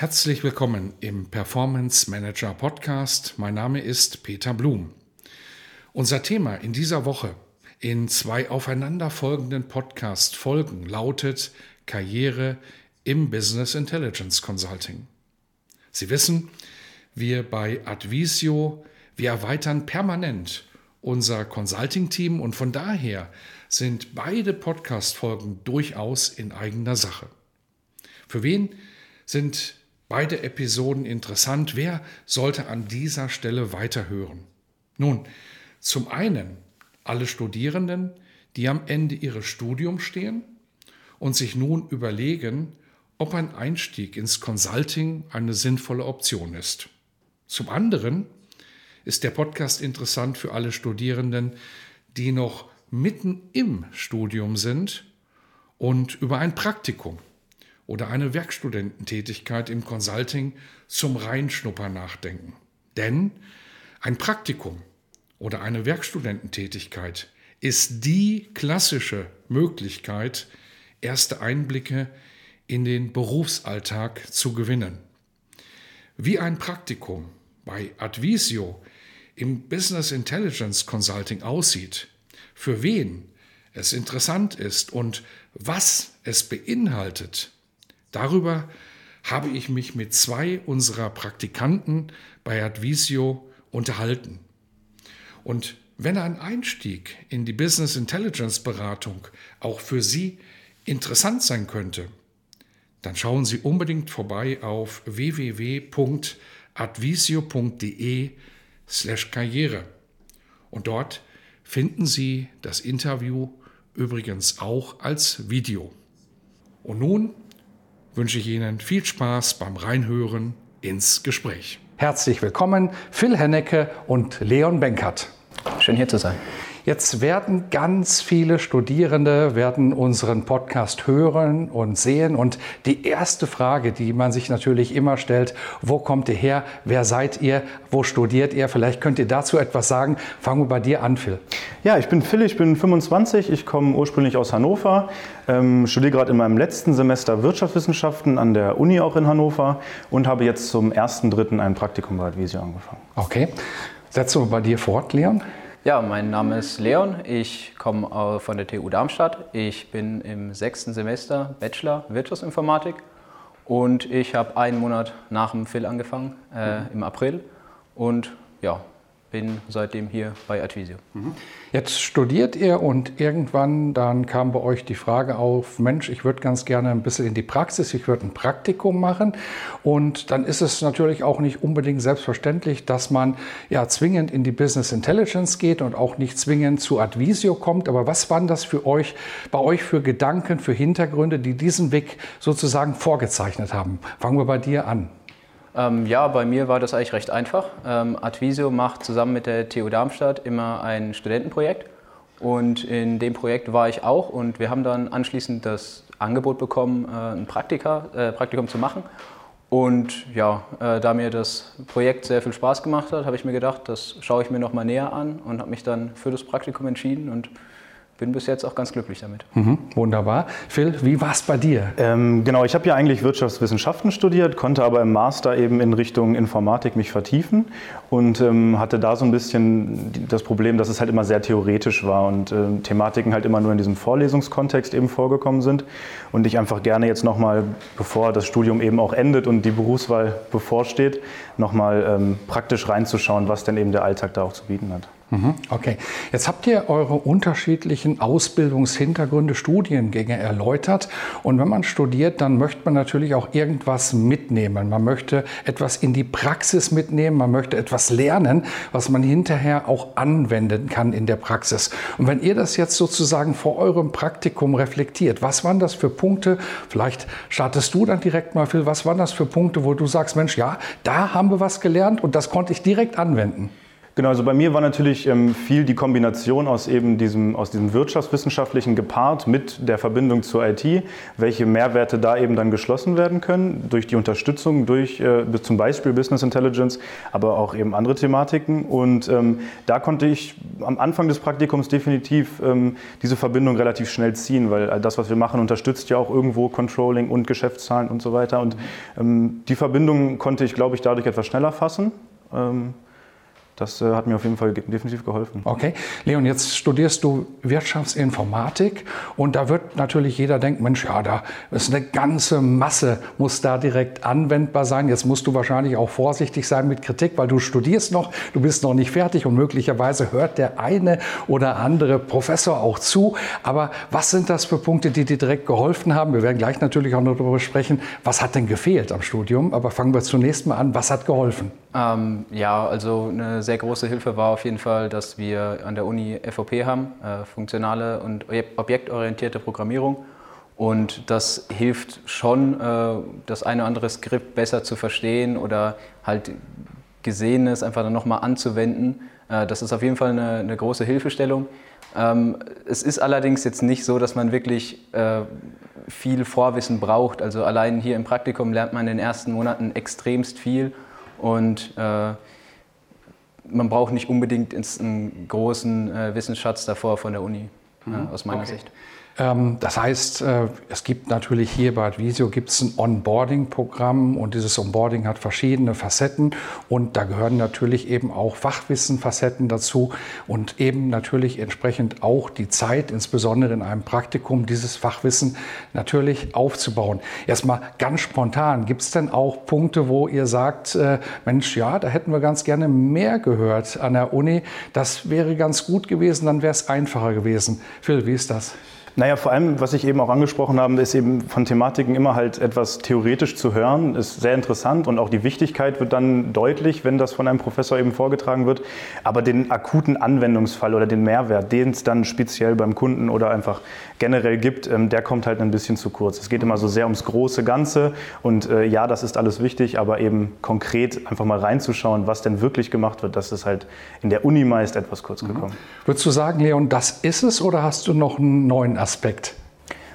Herzlich willkommen im Performance Manager Podcast. Mein Name ist Peter Blum. Unser Thema in dieser Woche in zwei aufeinanderfolgenden Podcast-Folgen lautet Karriere im Business Intelligence Consulting. Sie wissen, wir bei Advisio, wir erweitern permanent unser Consulting-Team und von daher sind beide Podcast-Folgen durchaus in eigener Sache. Für wen sind Beide Episoden interessant. Wer sollte an dieser Stelle weiterhören? Nun, zum einen alle Studierenden, die am Ende ihres Studiums stehen und sich nun überlegen, ob ein Einstieg ins Consulting eine sinnvolle Option ist. Zum anderen ist der Podcast interessant für alle Studierenden, die noch mitten im Studium sind und über ein Praktikum oder eine Werkstudententätigkeit im Consulting zum Reinschnuppern nachdenken. Denn ein Praktikum oder eine Werkstudententätigkeit ist die klassische Möglichkeit, erste Einblicke in den Berufsalltag zu gewinnen. Wie ein Praktikum bei Advisio im Business Intelligence Consulting aussieht, für wen es interessant ist und was es beinhaltet, Darüber habe ich mich mit zwei unserer Praktikanten bei Advisio unterhalten. Und wenn ein Einstieg in die Business Intelligence Beratung auch für Sie interessant sein könnte, dann schauen Sie unbedingt vorbei auf www.advisio.de/karriere. Und dort finden Sie das Interview übrigens auch als Video. Und nun wünsche ich Ihnen viel Spaß beim Reinhören ins Gespräch. Herzlich willkommen, Phil Hennecke und Leon Benkert. Schön hier zu sein. Jetzt werden ganz viele Studierende werden unseren Podcast hören und sehen. Und die erste Frage, die man sich natürlich immer stellt, wo kommt ihr her? Wer seid ihr? Wo studiert ihr? Vielleicht könnt ihr dazu etwas sagen. Fangen wir bei dir an, Phil. Ja, ich bin Phil, ich bin 25, ich komme ursprünglich aus Hannover, ähm, studiere gerade in meinem letzten Semester Wirtschaftswissenschaften an der Uni auch in Hannover und habe jetzt zum 1.3. ein Praktikum bei Advisio angefangen. Okay. Setzen wir bei dir fort, Leon? Ja, mein Name ist Leon. Ich komme von der TU Darmstadt. Ich bin im sechsten Semester Bachelor Wirtschaftsinformatik und ich habe einen Monat nach dem Phil angefangen, äh, im April. Und ja, bin seitdem hier bei Advisio. Mhm. Jetzt studiert ihr und irgendwann dann kam bei euch die Frage auf, Mensch, ich würde ganz gerne ein bisschen in die Praxis, ich würde ein Praktikum machen. Und dann ist es natürlich auch nicht unbedingt selbstverständlich, dass man ja zwingend in die Business Intelligence geht und auch nicht zwingend zu Advisio kommt. Aber was waren das für euch, bei euch für Gedanken, für Hintergründe, die diesen Weg sozusagen vorgezeichnet haben? Fangen wir bei dir an. Ähm, ja, bei mir war das eigentlich recht einfach. Ähm, Advisio macht zusammen mit der TU Darmstadt immer ein Studentenprojekt. Und in dem Projekt war ich auch und wir haben dann anschließend das Angebot bekommen, äh, ein Praktika, äh, Praktikum zu machen. Und ja, äh, da mir das Projekt sehr viel Spaß gemacht hat, habe ich mir gedacht, das schaue ich mir noch mal näher an und habe mich dann für das Praktikum entschieden und bin bis jetzt auch ganz glücklich damit. Mhm, wunderbar. Phil, wie war es bei dir? Ähm, genau, ich habe ja eigentlich Wirtschaftswissenschaften studiert, konnte aber im Master eben in Richtung Informatik mich vertiefen und ähm, hatte da so ein bisschen das Problem, dass es halt immer sehr theoretisch war und äh, Thematiken halt immer nur in diesem Vorlesungskontext eben vorgekommen sind und ich einfach gerne jetzt nochmal, bevor das Studium eben auch endet und die Berufswahl bevorsteht, nochmal ähm, praktisch reinzuschauen, was denn eben der Alltag da auch zu bieten hat. Mhm, okay, jetzt habt ihr eure unterschiedlichen Ausbildungshintergründe, Studiengänge erläutert. Und wenn man studiert, dann möchte man natürlich auch irgendwas mitnehmen. Man möchte etwas in die Praxis mitnehmen, man möchte etwas lernen, was man hinterher auch anwenden kann in der Praxis. Und wenn ihr das jetzt sozusagen vor eurem Praktikum reflektiert, was waren das für Punkte? Vielleicht startest du dann direkt mal, Phil, was waren das für Punkte, wo du sagst, Mensch, ja, da haben wir was gelernt und das konnte ich direkt anwenden? Genau, also bei mir war natürlich ähm, viel die Kombination aus eben diesem, aus diesem wirtschaftswissenschaftlichen gepaart mit der Verbindung zur IT, welche Mehrwerte da eben dann geschlossen werden können durch die Unterstützung, durch äh, zum Beispiel Business Intelligence, aber auch eben andere Thematiken. Und ähm, da konnte ich am Anfang des Praktikums definitiv ähm, diese Verbindung relativ schnell ziehen, weil das, was wir machen, unterstützt ja auch irgendwo Controlling und Geschäftszahlen und so weiter. Und ähm, die Verbindung konnte ich, glaube ich, dadurch etwas schneller fassen. Das äh, hat mir auf jeden Fall definitiv geholfen. Okay. Leon, jetzt studierst du Wirtschaftsinformatik und da wird natürlich jeder denken, Mensch, ja, da ist eine ganze Masse, muss da direkt anwendbar sein. Jetzt musst du wahrscheinlich auch vorsichtig sein mit Kritik, weil du studierst noch, du bist noch nicht fertig und möglicherweise hört der eine oder andere Professor auch zu. Aber was sind das für Punkte, die dir direkt geholfen haben? Wir werden gleich natürlich auch noch darüber sprechen, was hat denn gefehlt am Studium? Aber fangen wir zunächst mal an, was hat geholfen? Ähm, ja, also eine sehr große Hilfe war auf jeden Fall, dass wir an der Uni FOP haben, äh, funktionale und objektorientierte Programmierung. Und das hilft schon, äh, das eine oder andere Skript besser zu verstehen oder halt Gesehenes einfach dann nochmal anzuwenden. Äh, das ist auf jeden Fall eine, eine große Hilfestellung. Ähm, es ist allerdings jetzt nicht so, dass man wirklich äh, viel Vorwissen braucht. Also allein hier im Praktikum lernt man in den ersten Monaten extremst viel und äh, man braucht nicht unbedingt einen großen äh, Wissensschatz davor von der Uni, mhm. äh, aus meiner okay. Sicht. Ähm, das heißt, äh, es gibt natürlich hier bei Advisio gibt's ein Onboarding-Programm und dieses Onboarding hat verschiedene Facetten und da gehören natürlich eben auch Fachwissen-Facetten dazu und eben natürlich entsprechend auch die Zeit, insbesondere in einem Praktikum, dieses Fachwissen natürlich aufzubauen. Erstmal ganz spontan, gibt es denn auch Punkte, wo ihr sagt, äh, Mensch, ja, da hätten wir ganz gerne mehr gehört an der Uni, das wäre ganz gut gewesen, dann wäre es einfacher gewesen. Phil, wie ist das? Naja, vor allem, was ich eben auch angesprochen habe, ist eben von Thematiken immer halt etwas theoretisch zu hören, ist sehr interessant und auch die Wichtigkeit wird dann deutlich, wenn das von einem Professor eben vorgetragen wird. Aber den akuten Anwendungsfall oder den Mehrwert, den es dann speziell beim Kunden oder einfach generell gibt, ähm, der kommt halt ein bisschen zu kurz. Es geht immer so sehr ums große Ganze und äh, ja, das ist alles wichtig, aber eben konkret einfach mal reinzuschauen, was denn wirklich gemacht wird, das ist halt in der Uni meist etwas kurz mhm. gekommen. Mhm. Würdest du sagen, Leon, das ist es oder hast du noch einen neuen Aspekt? Aspekt?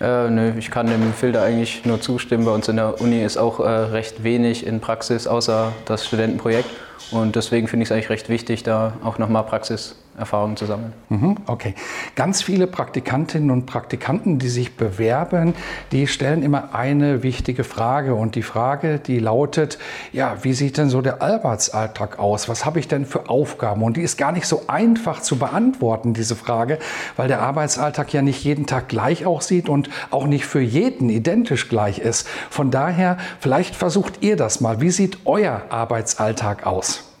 Äh, nö, ich kann dem Filter eigentlich nur zustimmen. Bei uns in der Uni ist auch äh, recht wenig in Praxis, außer das Studentenprojekt. Und deswegen finde ich es eigentlich recht wichtig, da auch nochmal Praxis Erfahrungen zu sammeln. Mhm, okay. Ganz viele Praktikantinnen und Praktikanten, die sich bewerben, die stellen immer eine wichtige Frage. Und die Frage, die lautet, ja, wie sieht denn so der Arbeitsalltag aus? Was habe ich denn für Aufgaben? Und die ist gar nicht so einfach zu beantworten, diese Frage, weil der Arbeitsalltag ja nicht jeden Tag gleich aussieht und auch nicht für jeden identisch gleich ist. Von daher, vielleicht versucht ihr das mal. Wie sieht euer Arbeitsalltag aus?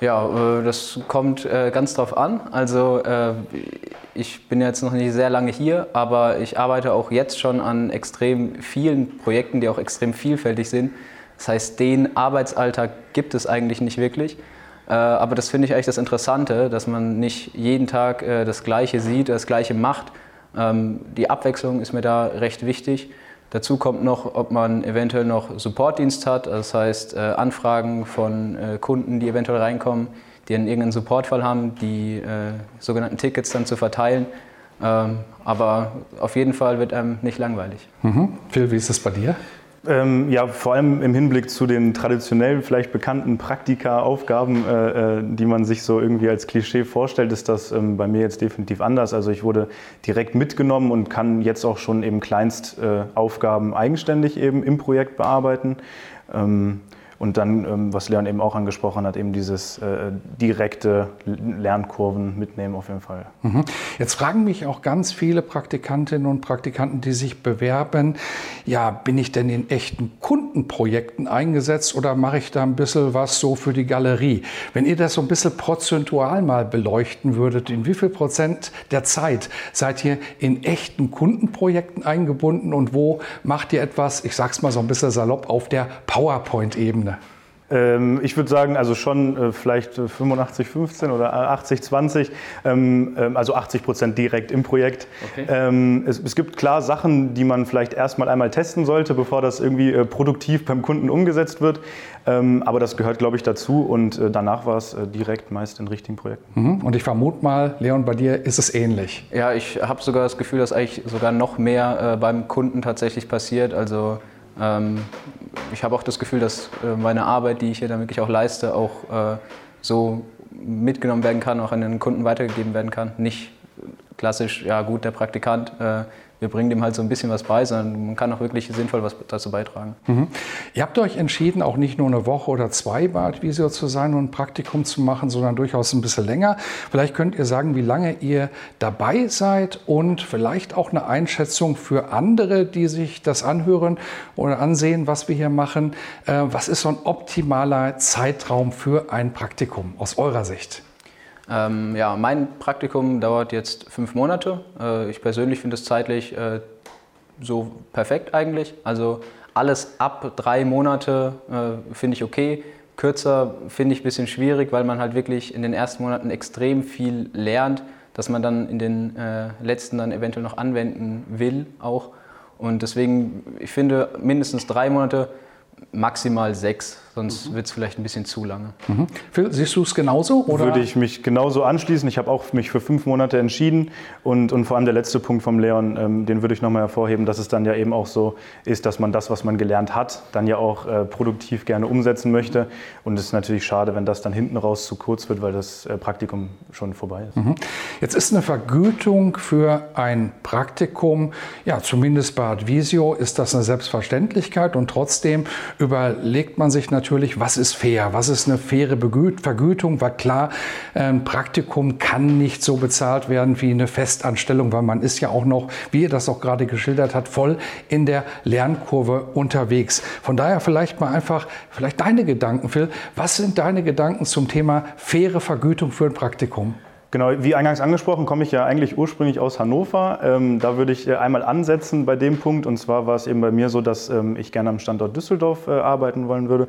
Ja, äh, das kommt äh, ganz drauf an. Also äh, ich bin jetzt noch nicht sehr lange hier, aber ich arbeite auch jetzt schon an extrem vielen Projekten, die auch extrem vielfältig sind. Das heißt, den Arbeitsalltag gibt es eigentlich nicht wirklich. Aber das finde ich eigentlich das Interessante, dass man nicht jeden Tag das Gleiche sieht, das Gleiche macht. Ähm, die Abwechslung ist mir da recht wichtig. Dazu kommt noch, ob man eventuell noch Supportdienst hat, das heißt äh, Anfragen von äh, Kunden, die eventuell reinkommen, die einen irgendeinen Supportfall haben, die äh, sogenannten Tickets dann zu verteilen. Ähm, aber auf jeden Fall wird einem nicht langweilig. Mhm. Phil, wie ist das bei dir? Ähm, ja, vor allem im Hinblick zu den traditionell vielleicht bekannten Praktika-Aufgaben, äh, äh, die man sich so irgendwie als Klischee vorstellt, ist das ähm, bei mir jetzt definitiv anders. Also ich wurde direkt mitgenommen und kann jetzt auch schon eben Kleinstaufgaben äh, eigenständig eben im Projekt bearbeiten. Ähm, Und dann, ähm, was Leon eben auch angesprochen hat, eben dieses äh, direkte Lernkurven mitnehmen auf jeden Fall. Mhm. Jetzt fragen mich auch ganz viele Praktikantinnen und Praktikanten, die sich bewerben, ja, bin ich denn in echten Kundenprojekten eingesetzt oder mache ich da ein bisschen was so für die Galerie? Wenn ihr das so ein bisschen prozentual mal beleuchten würdet, in wie viel Prozent der Zeit seid ihr in echten Kundenprojekten eingebunden und wo macht ihr etwas, ich sag's mal so ein bisschen salopp, auf der PowerPoint-Ebene? Ähm, ich würde sagen, also schon äh, vielleicht 85, 15 oder 80, 20, ähm, ähm, also 80 Prozent direkt im Projekt. Okay. Ähm, es, es, gibt klar Sachen, die man vielleicht erstmal einmal testen sollte, bevor das irgendwie äh, produktiv beim Kunden umgesetzt wird. Ähm, aber das gehört, glaube ich, dazu und äh, danach war es äh, direkt meist in richtigen Projekten. Mhm. Und ich vermute mal, Leon, bei dir ist es ähnlich. Ja, ich habe sogar das Gefühl, dass eigentlich sogar noch mehr äh, beim Kunden tatsächlich passiert. Also ich habe auch das Gefühl, dass äh, meine Arbeit, die ich hier dann wirklich auch leiste, auch äh, so mitgenommen werden kann, auch an den Kunden weitergegeben werden kann. Nicht klassisch, ja gut, der Praktikant äh, wir bringen dem halt so ein bisschen was bei, sondern man kann auch wirklich sinnvoll was dazu beitragen. Mhm. Ihr habt euch entschieden, auch nicht nur eine Woche oder zwei bei Advisio zu sein und ein Praktikum zu machen, sondern durchaus ein bisschen länger. Vielleicht könnt ihr sagen, wie lange ihr dabei seid und vielleicht auch eine Einschätzung für andere, die sich das anhören oder ansehen, was wir hier machen. Äh, was ist so ein optimaler Zeitraum für ein Praktikum aus eurer Sicht? Ähm, ja, mein Praktikum dauert jetzt fünf Monate. Äh, ich persönlich finde es zeitlich äh, so perfekt eigentlich. Also alles ab drei Monate äh, finde ich okay. Kürzer finde ich ein bisschen schwierig, weil man halt wirklich in den ersten Monaten extrem viel lernt, dass man dann in den äh, letzten dann eventuell noch anwenden will auch. Und deswegen, ich finde mindestens drei Monate maximal sechs, sonst mhm. wird es vielleicht ein bisschen zu lange. Mhm. Phil, siehst du es genauso? Oder? Würde ich mich genauso anschließen. Ich habe auch mich für fünf Monate entschieden und, und vor allem der letzte Punkt vom Leon, ähm, den würde ich nochmal hervorheben, dass es dann ja eben auch so ist, dass man das, was man gelernt hat, dann ja auch äh, produktiv gerne umsetzen möchte. Und es ist natürlich schade, wenn das dann hinten raus zu kurz wird, weil das äh, Praktikum schon vorbei ist. Mhm. Jetzt ist eine Vergütung für ein Praktikum, ja zumindest bei Advisio ist das eine Selbstverständlichkeit und trotzdem überlegt man sich natürlich, was ist fair, was ist eine faire Vergütung. War klar, ein Praktikum kann nicht so bezahlt werden wie eine Festanstellung, weil man ist ja auch noch, wie ihr das auch gerade geschildert hat, voll in der Lernkurve unterwegs. Von daher vielleicht mal einfach, vielleicht deine Gedanken, Phil. Was sind deine Gedanken zum Thema faire Vergütung für ein Praktikum? Genau, wie eingangs angesprochen, komme ich ja eigentlich ursprünglich aus Hannover. Ähm, da würde ich äh, einmal ansetzen bei dem Punkt. Und zwar war es eben bei mir so, dass ähm, ich gerne am Standort Düsseldorf äh, arbeiten wollen würde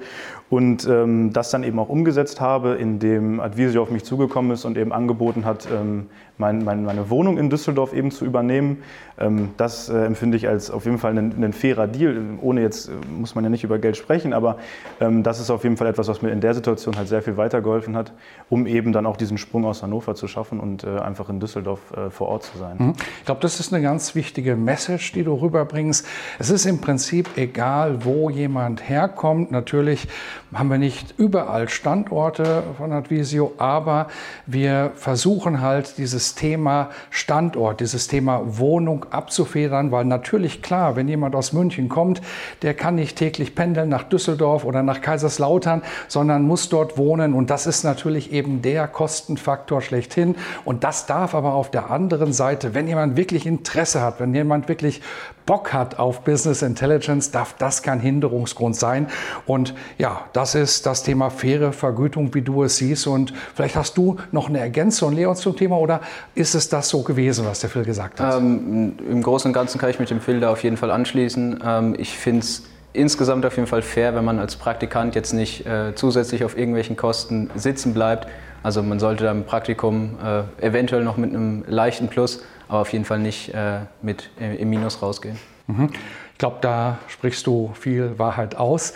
und ähm, das dann eben auch umgesetzt habe, indem Advisio auf mich zugekommen ist und eben angeboten hat, ähm, mein, mein, meine Wohnung in Düsseldorf eben zu übernehmen. Ähm, das äh, empfinde ich als auf jeden Fall ein, ein, fairer Deal. Ohne jetzt äh, muss man ja nicht über Geld sprechen, aber ähm, das ist auf jeden Fall etwas, was mir in der Situation halt sehr viel weitergeholfen hat, um eben dann auch diesen Sprung aus Hannover zu schaffen und äh, einfach in Düsseldorf äh, vor Ort zu sein. Mhm. Ich glaube, das ist eine ganz wichtige Message, die du rüberbringst. Es ist im Prinzip egal, wo jemand herkommt. Natürlich haben wir nicht überall Standorte von Advisio, aber wir versuchen halt dieses Thema Standort, dieses Thema Wohnung abzufedern, weil natürlich klar, wenn jemand aus München kommt, der kann nicht täglich pendeln nach Düsseldorf oder nach Kaiserslautern, sondern muss dort wohnen und das ist natürlich eben der Kostenfaktor schlechthin und das darf aber auf der anderen Seite, wenn jemand wirklich Interesse hat, wenn jemand wirklich Bock hat auf Business Intelligence, darf das kein Hinderungsgrund sein. Und ja, das ist das Thema faire Vergütung, wie du es siehst. Und vielleicht hast du noch eine Ergänzung, Leon, zum Thema oder ist es das so gewesen, was der Phil gesagt hat? Ähm, Im Großen und Ganzen kann ich mit dem Phil da auf jeden Fall anschließen. Ähm, ich finde es insgesamt auf jeden Fall fair, wenn man als Praktikant jetzt nicht äh, zusätzlich auf irgendwelchen Kosten sitzen bleibt. Also man sollte da im Praktikum äh, eventuell noch mit einem leichten Plus aber auf jeden Fall nicht äh, mit äh, im Minus rausgehen. Mhm. Ich glaube, da sprichst du viel Wahrheit aus.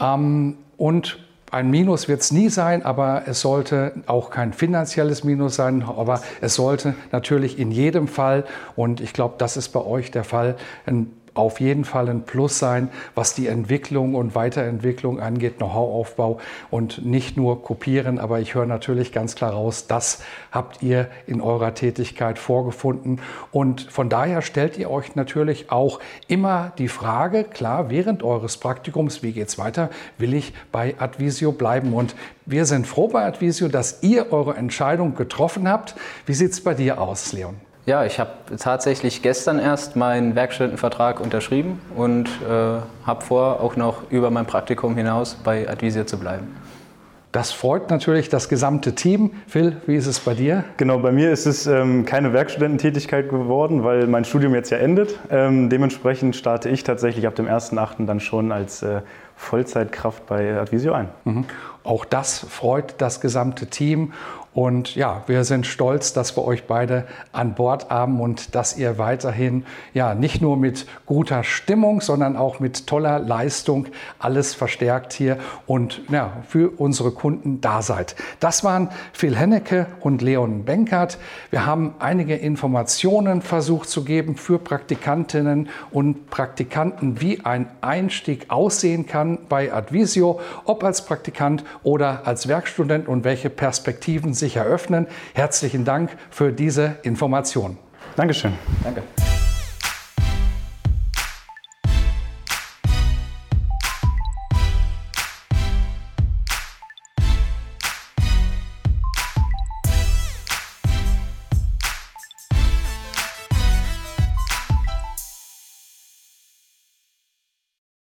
Ähm, und ein Minus wird es nie sein, aber es sollte auch kein finanzielles Minus sein, aber es sollte natürlich in jedem Fall, und ich glaube, das ist bei euch der Fall, ein auf jeden Fall ein Plus sein, was die Entwicklung und Weiterentwicklung angeht, Know-how-Aufbau und nicht nur kopieren. Aber ich höre natürlich ganz klar raus, das habt ihr in eurer Tätigkeit vorgefunden. Und von daher stellt ihr euch natürlich auch immer die Frage, klar, während eures Praktikums, wie geht es weiter, will ich bei Advisio bleiben? Und wir sind froh bei Advisio, dass ihr eure Entscheidung getroffen habt. Wie sieht es bei dir aus, Leon? Ja, ich habe tatsächlich gestern erst meinen Werkstudentenvertrag unterschrieben und äh, habe vor, auch noch über mein Praktikum hinaus bei Advisio zu bleiben. Das freut natürlich das gesamte Team. Phil, wie ist es bei dir? Genau, bei mir ist es ähm, keine Werkstudententätigkeit geworden, weil mein Studium jetzt ja endet. Ähm, dementsprechend starte ich tatsächlich ab dem 1.8. dann schon als äh, Vollzeitkraft bei Advisio ein. Mhm. Auch das freut das gesamte Team. Und ja, wir sind stolz, dass wir euch beide an Bord haben und dass ihr weiterhin ja nicht nur mit guter Stimmung, sondern auch mit toller Leistung alles verstärkt hier und ja, für unsere Kunden da seid. Das waren Phil Hennecke und Leon Benkert. Wir haben einige Informationen versucht zu geben für Praktikantinnen und Praktikanten, wie ein Einstieg aussehen kann bei Advisio, ob als Praktikant oder als Werkstudent und welche Perspektiven sich eröffnen. Herzlichen Dank für diese Information. Dankeschön. Danke.